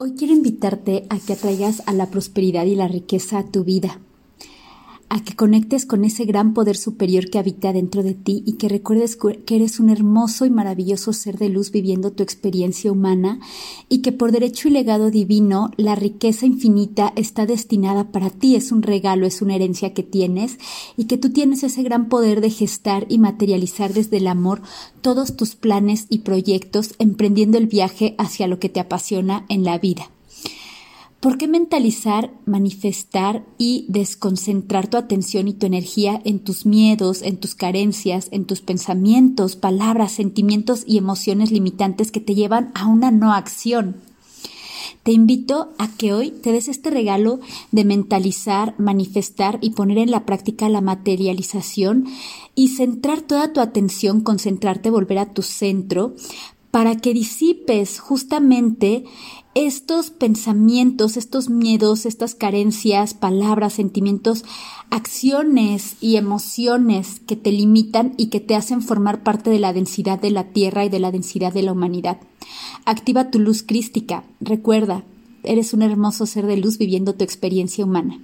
Hoy quiero invitarte a que atraigas a la prosperidad y la riqueza a tu vida a que conectes con ese gran poder superior que habita dentro de ti y que recuerdes que eres un hermoso y maravilloso ser de luz viviendo tu experiencia humana y que por derecho y legado divino la riqueza infinita está destinada para ti, es un regalo, es una herencia que tienes y que tú tienes ese gran poder de gestar y materializar desde el amor todos tus planes y proyectos emprendiendo el viaje hacia lo que te apasiona en la vida. ¿Por qué mentalizar, manifestar y desconcentrar tu atención y tu energía en tus miedos, en tus carencias, en tus pensamientos, palabras, sentimientos y emociones limitantes que te llevan a una no acción? Te invito a que hoy te des este regalo de mentalizar, manifestar y poner en la práctica la materialización y centrar toda tu atención, concentrarte, volver a tu centro para que disipes justamente estos pensamientos, estos miedos, estas carencias, palabras, sentimientos, acciones y emociones que te limitan y que te hacen formar parte de la densidad de la Tierra y de la densidad de la humanidad. Activa tu luz crística. Recuerda, eres un hermoso ser de luz viviendo tu experiencia humana.